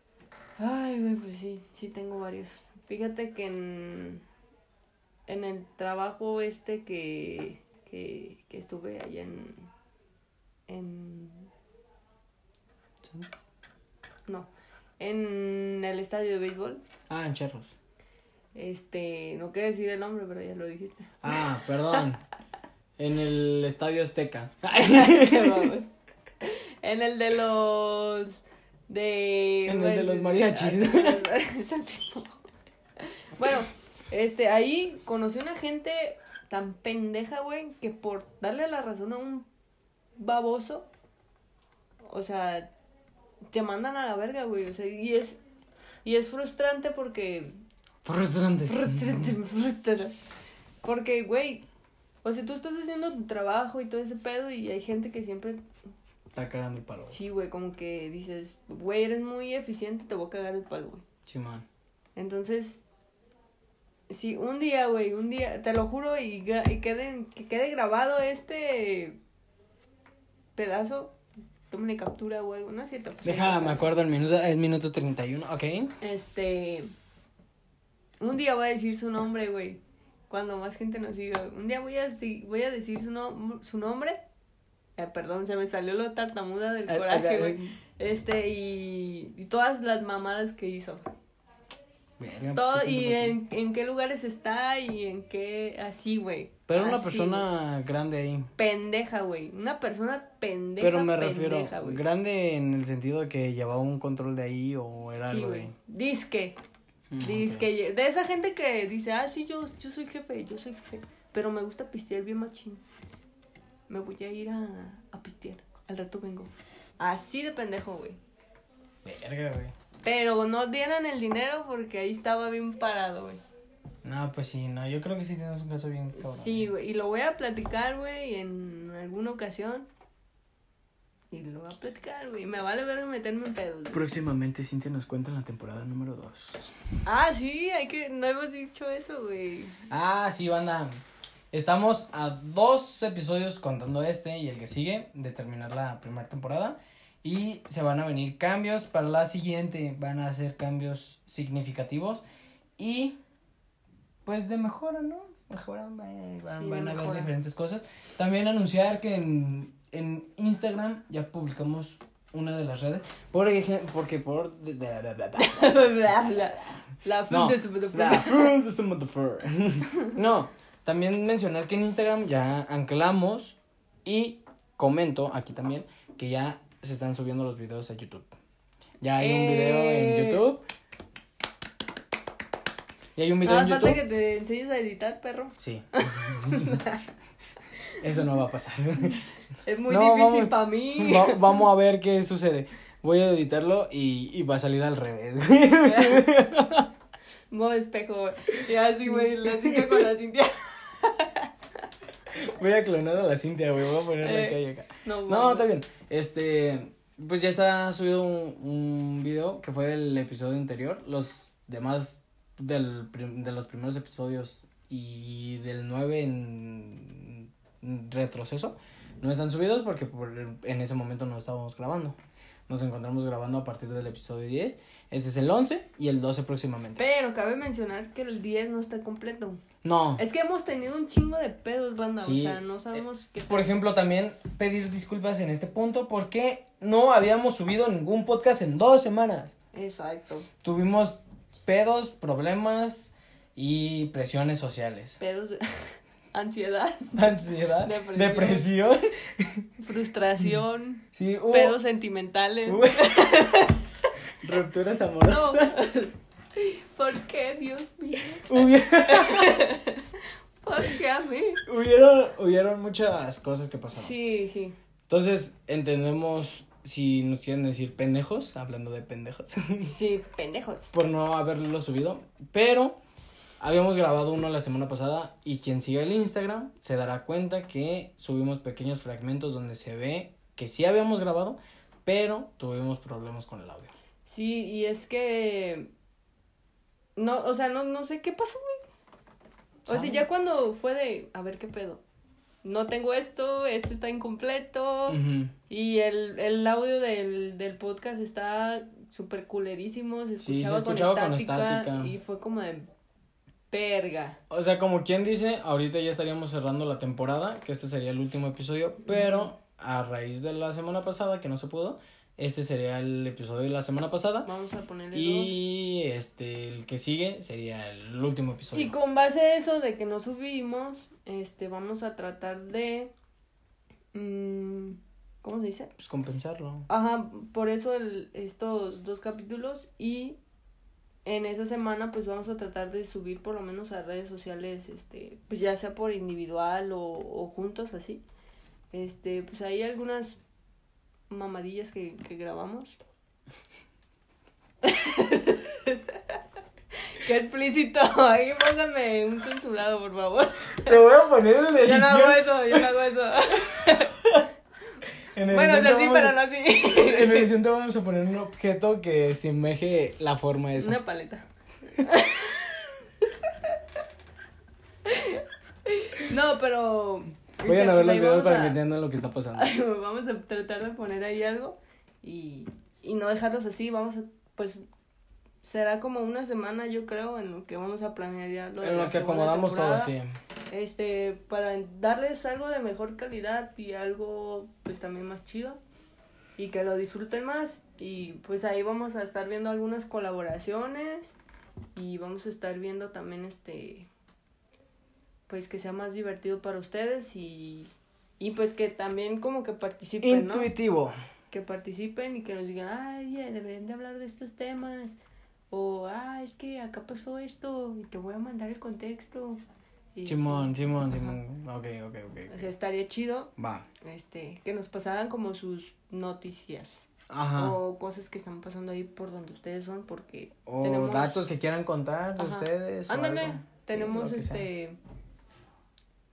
Ay, güey, pues sí, sí tengo varios. Fíjate que en, en el trabajo este que, que, que estuve allá en, en... No, en el estadio de béisbol. Ah, en charros. Este, no quiero decir el nombre, pero ya lo dijiste. Ah, perdón. en el Estadio Azteca. (laughs) Vamos. En el de los de En el de los mariachis. (laughs) Es el mismo. Bueno, este ahí conocí una gente tan pendeja, güey, que por darle la razón a un baboso, o sea, te mandan a la verga, güey, o sea, y es y es frustrante porque Frustrante. Frustrante, me frustras. Porque, güey, o sea, tú estás haciendo tu trabajo y todo ese pedo y hay gente que siempre, Está cagando el palo. sí, güey, como que dices, güey, eres muy eficiente, te voy a cagar el palo, güey. Sí, man. Entonces, sí, un día, güey, un día, te lo juro y, y quede, que quede grabado este pedazo, tómale captura o algo, ¿no es cierto? Pues, Deja, me acuerdo el minuto, es minuto 31, ok. Este. Un día voy a decir su nombre, güey. Cuando más gente nos siga. Un día voy a, voy a decir su, nom- su nombre. Eh, perdón, se me salió lo tartamuda del coraje, güey. Este, y, y todas las mamadas que hizo. Verga, pues, Todo, ¿qué y en, en qué lugares está y en qué. Así, güey. Pero una Así, persona grande ahí. Pendeja, güey. Una persona pendeja. Pero me refiero, pendeja, grande en el sentido de que llevaba un control de ahí o era Sí, algo güey. de... Disque. Mm, Dice ok. que de esa gente que dice, ah, sí, yo, yo soy jefe, yo soy jefe, pero me gusta pistear bien machín. Me voy a ir a, a pistear, al rato vengo. Así de pendejo, güey. Verga, güey. Pero no dieran el dinero porque ahí estaba bien parado, güey. No, pues sí, no, yo creo que sí tienes un caso bien cabrón. Sí, güey, y lo voy a platicar, güey, en alguna ocasión. Y lo voy a platicar, güey. Me vale ver meterme en pedos. güey. Próximamente Cintia nos cuenta en la temporada número 2. Ah, sí, hay que, no hemos dicho eso, güey. Ah, sí, banda. Estamos a dos episodios contando este y el que sigue de terminar la primera temporada. Y se van a venir cambios para la siguiente. Van a ser cambios significativos. Y pues de mejora, ¿no? Mejora, van, van- Sí, van de a mejora. diferentes cosas. También anunciar que en, en Instagram ya publicamos una de las redes. Por ejemplo, porque por... (laughs) La. (laughs) No, también mencionar que en Instagram ya anclamos y comento aquí también que ya se están subiendo los videos a YouTube. Ya hay un video Eh. en YouTube. Y hay un video en más falta YouTube. que te enseñes a editar, perro. Sí. (laughs) Eso no va a pasar. Es muy No, difícil para mí. Va- vamos a ver qué sucede. Voy a editarlo y, y va a salir al revés. (laughs) Modo espejo. Y así, güey, la cinta con la cintia. Voy a clonar a la Cintia, güey. Voy a ponerla Eh, acá y acá. No, No, está bien. Este, pues ya está subido un, un video que fue del episodio anterior. Los demás del, de los primeros episodios y del 9 en retroceso. No están subidos porque por, en ese momento no estábamos grabando. Nos encontramos grabando a partir del episodio 10. Este es el 11 y el 12 próximamente. Pero cabe mencionar que el 10 no está completo. No. Es que hemos tenido un chingo de pedos, banda. Sí. O sea, no sabemos qué. Por ejemplo, también pedir disculpas en este punto porque no habíamos subido ningún podcast en dos semanas. Exacto. Tuvimos pedos, problemas y presiones sociales. Pedos, (laughs) ansiedad, (laughs) Ansiedad, Depresión. depresión. (laughs) frustración, Sí, hubo pedos sentimentales. hubo- (laughs) rupturas No. amorosas. ¿Por qué, Dios mío? ¿Por qué a mí? hubieron, hubieron muchas cosas que pasaron. Sí, sí. Entonces, entendemos si nos quieren decir pendejos, hablando de pendejos, Sí, pendejos. por no haberlo subido. Pero habíamos grabado uno la semana pasada y quien siga el Instagram se dará cuenta que subimos pequeños fragmentos donde se ve que sí habíamos grabado, pero tuvimos problemas con el audio. Sí, y es que. No, o sea, no, no sé qué pasó, güey. O sea, ya cuando fue de. A ver qué pedo. No tengo esto, este está incompleto. Y el, el audio del, del podcast está súper culerísimo. Se Sí, se escuchaba, escuchaba con, con estática, estática. Y fue como de. Verga. O sea, como quien dice, ahorita ya estaríamos cerrando la temporada, que este sería el último episodio, pero a raíz de la semana pasada, que no se pudo, este sería el episodio de la semana pasada. Vamos a ponerle. Y este, el que sigue sería el último dos. episodio. Y con base a eso de que no subimos, este, vamos a tratar de. mm, ¿Cómo se dice? Pues compensarlo. Ajá, por eso el, estos dos capítulos y en esa semana pues vamos a tratar de subir por lo menos a redes sociales, este, pues ya sea por individual o, o juntos así. Este, pues hay algunas mamadillas que, que grabamos. (laughs) Qué explícito, ahí pónganme un censurado por favor. Te voy a poner en Yo no hago eso, yo no hago eso. (laughs) En Bueno, o sea, sí, pero no así. (laughs) En edición te vamos a (laughs) poner un objeto que semeje la forma esa. Una paleta. (laughs) no, pero. Vayan a este, ver pues los videos para que entiendan lo que está pasando. vamos a tratar de poner ahí algo y, y no dejarlos así. Vamos a. Pues. Será como una semana, yo creo, en lo que vamos a planear ya lo En lo que acomodamos todo, sí. Este, para darles algo de mejor calidad y algo, pues también más chido. Y que lo disfruten más. Y pues ahí vamos a estar viendo algunas colaboraciones. Y vamos a estar viendo también este. Pues que sea más divertido para ustedes y. Y pues que también como que participen, ¿no? Intuitivo. que participen y que nos digan, ay, deberían de hablar de estos temas. O, ah, es que acá pasó esto y te voy a mandar el contexto. Simón, así. Simón, Ajá. Simón. Ok, ok, ok. O sea, estaría chido Va. este, que nos pasaran como sus noticias. Ajá. O cosas que están pasando ahí por donde ustedes son, porque O tenemos... datos que quieran contar de Ajá. ustedes. Ándale. Sí, tenemos este...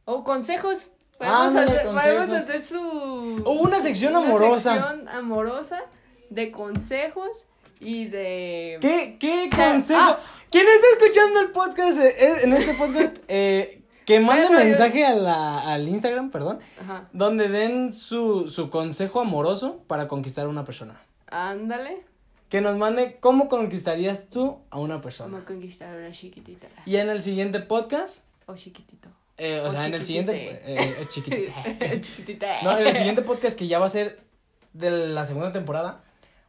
O consejos. Podemos, Ándale, hacer, podemos consejos. hacer su... O una sección una amorosa. sección amorosa de consejos y de... ¿Qué, qué consejo? ah. ¿Quién está escuchando el podcast? eh, eh, en este podcast, (laughs) eh, que mande Bueno, yo- mensaje a la, al Instagram, perdón, Ajá. donde den su, su consejo amoroso para conquistar a una persona. Ándale. Que nos mande cómo conquistarías tú a una persona. A conquistar a una chiquitita. Y en el siguiente podcast, O chiquitito. eh, o, O sea, en el siguiente... eh, eh, chiquitite. (laughs) chiquitita. No, en el siguiente podcast que ya va a ser de la segunda temporada,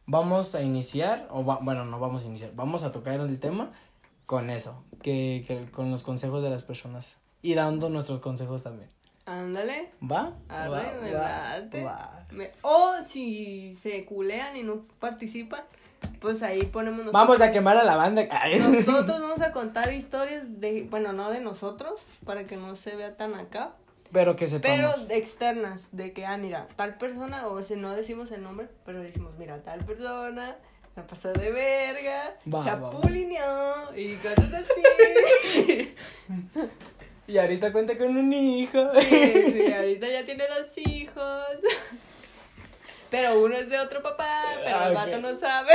vamos a iniciar, o va- bueno, no vamos a iniciar, vamos a tocar el tema con eso, que, que con los consejos de las personas y dando nuestros consejos también. Ándale. ¿Va? Arre, Va, me va, late. va. Me- O si se culean y no participan, pues ahí ponemos nosotros. Vamos a quemar a la banda. Nosotros (laughs) vamos a contar historias de, bueno, no de nosotros, para que no se vea tan acá, Pero que pero sepamos. de externas, de que, ah, mira, tal persona, o si no decimos el nombre, pero decimos, mira, tal persona, la pasó de verga, Va, va, va. chapulineó, y cosas así. (laughs) Y ahorita cuenta con un hijo. sí, sí, ahorita ya tiene dos hijos. Pero uno es de otro papá, pero Ah, el ok. vato no sabe.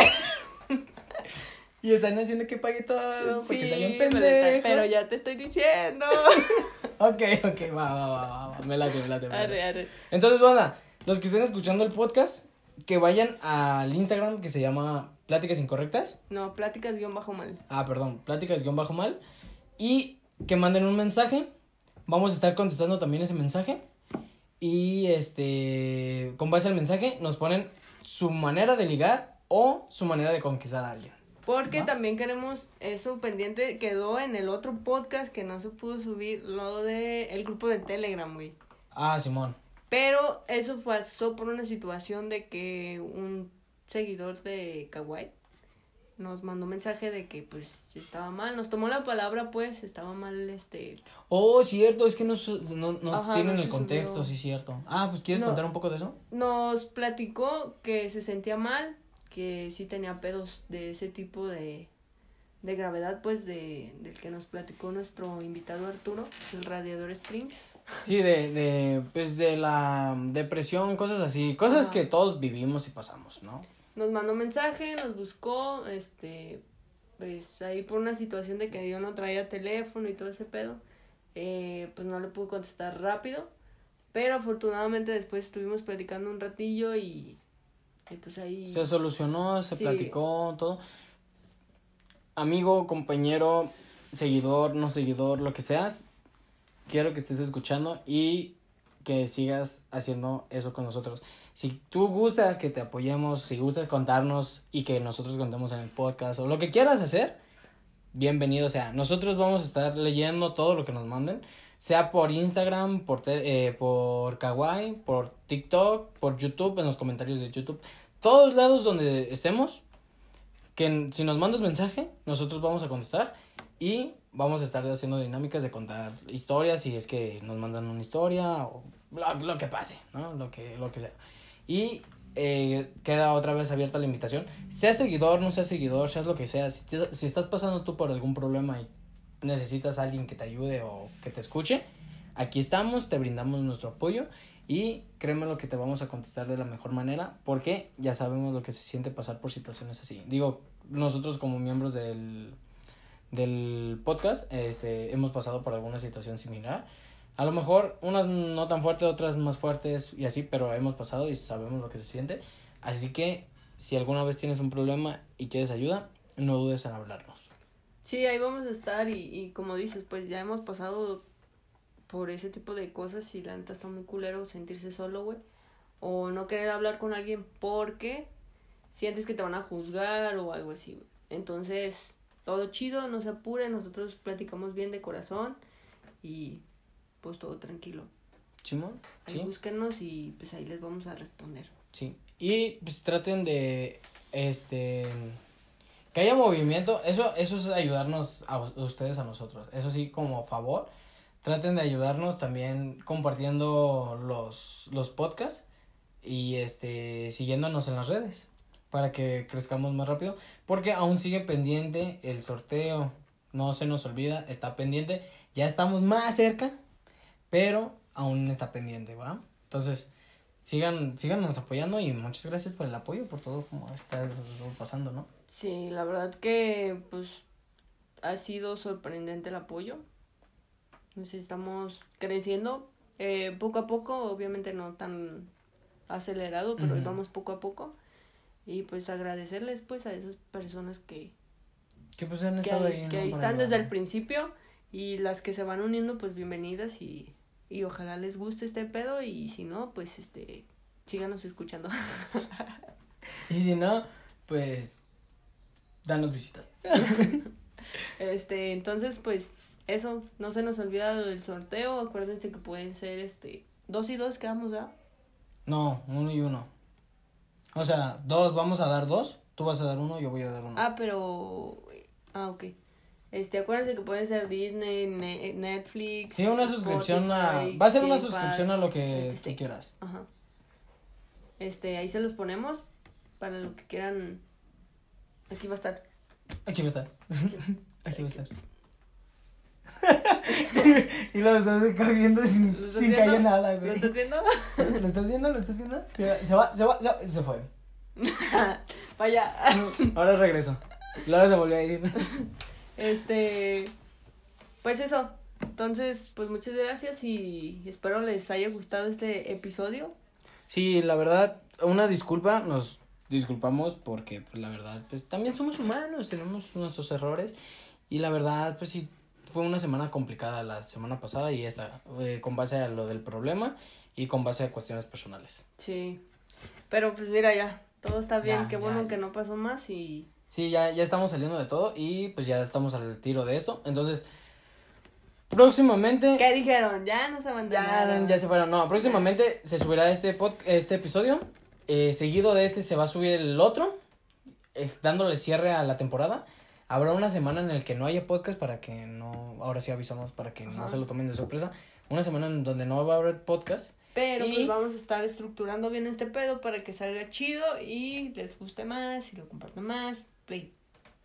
Y están haciendo que pague todo porque Sí, está bien pero, pendejo. pero ya te estoy diciendo. (laughs) ok, ok, va, va, va, va. Me late, me late. Me late. Arre, arre. Entonces, banda, los que estén escuchando el podcast, que vayan al Instagram que se llama Pláticas Incorrectas. No, pláticas guion bajo mal. Ah, perdón, pláticas guion bajo mal. Y que manden un mensaje. Vamos a estar contestando también ese mensaje. Y este, con base al mensaje, nos ponen su manera de ligar o su manera de conquistar a alguien. Porque ¿Va? también queremos eso pendiente. Quedó en el otro podcast que no se pudo subir lo de el grupo de Telegram, güey. Ah, Simón. Pero eso pasó por una situación de que un seguidor de Kawaii nos mandó mensaje de que pues estaba mal, nos tomó la palabra pues, estaba mal este... Oh, cierto, es que no, su- no, no Ajá, tienen no el contexto, subió. sí, cierto. Ah, pues ¿quieres No. contar un poco de eso? Nos platicó que se sentía mal, que sí tenía pedos de ese tipo de, de gravedad pues de, del que nos platicó nuestro invitado Arturo, el Radiador Springs. Sí, de, de, pues de la depresión, cosas así, cosas que todos vivimos y pasamos, ¿no? Nos mandó mensaje, nos buscó, este, pues ahí por una situación de que yo no traía teléfono y todo ese pedo, eh, pues no le pude contestar rápido, pero afortunadamente después estuvimos platicando un ratillo y, y pues ahí... Se solucionó, se Sí. platicó, todo. Amigo, compañero, seguidor, no seguidor, lo que seas, quiero que estés escuchando y que sigas haciendo eso con nosotros. Si tú gustas que te apoyemos, si gustas contarnos y que nosotros contemos en el podcast o lo que quieras hacer, bienvenido sea. Nosotros vamos a estar leyendo todo lo que nos manden, sea por Instagram, por, eh, por Kawaii, por TikTok, por YouTube, en los comentarios de YouTube. Todos lados donde estemos, que si nos mandas mensaje, nosotros vamos a contestar y vamos a estar haciendo dinámicas de contar historias si es que nos mandan una historia o lo, lo que pase, ¿no? Lo que, lo que sea. Y eh, queda otra vez abierta la invitación. Sea seguidor, no sea seguidor, seas lo que sea. Si, te- si estás pasando tú por algún problema y necesitas a alguien que te ayude o que te escuche, aquí estamos, te brindamos nuestro apoyo y créeme lo que te vamos a contestar de la mejor manera porque ya sabemos lo que se siente pasar por situaciones así. Digo, nosotros como miembros del, del podcast este, hemos pasado por alguna situación similar. A lo mejor unas no tan fuertes, otras más fuertes y así, pero hemos pasado y sabemos lo que se siente. Así que si alguna vez tienes un problema y quieres ayuda, no dudes en hablarnos. Sí, ahí vamos a estar y, y como dices, pues ya hemos pasado por ese tipo de cosas y la neta está muy culero sentirse solo, güey. O no querer hablar con alguien porque sientes que te van a juzgar o algo así, güey. Entonces, todo chido, no se apure, nosotros platicamos bien de corazón y pues todo tranquilo. ¿Simón? Ahí Sí. búsquenos y pues ahí les vamos a responder. Sí. Y pues traten de este que haya movimiento, eso eso es ayudarnos a us- ustedes a nosotros. Eso sí como favor, traten de ayudarnos también compartiendo los los podcasts y este siguiéndonos en las redes para que crezcamos más rápido, porque aún sigue pendiente el sorteo. No se nos olvida, está pendiente. Ya estamos más cerca, pero aún está pendiente, ¿va? Entonces, sigan, síganos apoyando y muchas gracias por el apoyo, por todo como está pasando, ¿no? Sí, la verdad que pues ha sido sorprendente el apoyo. Nos estamos creciendo eh, poco a poco, obviamente no tan acelerado, pero vamos poco a poco. Y pues agradecerles pues a esas personas que, Que pues han que estado ahí, ahí, que ¿no? ahí Para están desde el principio y las que se van uniendo pues bienvenidas y, y ojalá les guste este pedo y si no pues este síganos escuchando. (laughs) Y si no, pues danos visitas. (laughs) Este, entonces, pues, eso, no se nos olvida lo del sorteo, acuérdense que pueden ser, este, dos y dos quedamos, ¿ah? No, uno y uno. O sea, dos, vamos a dar dos, tú vas a dar uno, yo voy a dar uno. Ah, pero, ah, ok. Este, acuérdense que puede ser Disney, Ne- Netflix. sí, una suscripción a... Va a ser una suscripción a lo que tú quieras. Ajá. Este, ahí se los ponemos para lo que quieran. Aquí va a estar. Aquí va a estar. Aquí va a estar. (laughs) y lo estás acá viendo sin, ¿Lo sin que haya nada, ¿Lo güey. estás viendo? (laughs) ¿Lo estás viendo? ¿Lo estás viendo? Se va, se va, se va, se, va- se fue. (laughs) Vaya. Ahora regreso. Luego se volvió a ir. Este, pues eso, Entonces, pues muchas gracias y espero les haya gustado este episodio. Sí, la verdad, una disculpa, nos disculpamos porque pues, la verdad, pues también somos humanos, tenemos nuestros errores y la verdad, pues sí, fue una semana complicada la semana pasada y esta, eh, con base a lo del problema y con base a cuestiones personales. Sí, pero pues mira ya, todo está bien, Ya, qué bueno ya. que no pasó más y Sí, ya, ya estamos saliendo de todo y pues ya estamos al tiro de esto. Entonces, próximamente... ¿qué dijeron? Ya nos Ya, abandonaron. ya se fueron. No, próximamente se subirá este pod, este episodio. Eh, seguido de este se va a subir el otro. eh, dándole cierre a la temporada. Habrá una semana en el que no haya podcast para que no. Ahora sí avisamos para que no se lo tomen de sorpresa. Una semana en donde no va a haber podcast. Pero Y- pues vamos a estar estructurando bien este pedo para que salga chido y les guste más y lo compartan más. Play.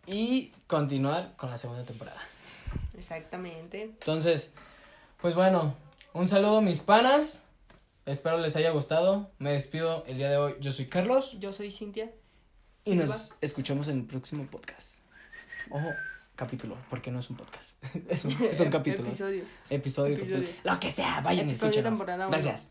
Y continuar con la segunda temporada. Exactamente. Entonces, pues bueno, un saludo mis panas. Espero les haya gustado. Me despido el día de hoy. Yo soy Carlos. Yo soy Cintia. Y nos escuchamos en el próximo podcast. Ojo, capítulo, porque no es un podcast. (laughs) es un, es un (laughs) capítulo. Episodio. Episodio, Episodio. capítulo. Lo que sea, vayan y escúchenos. Gracias.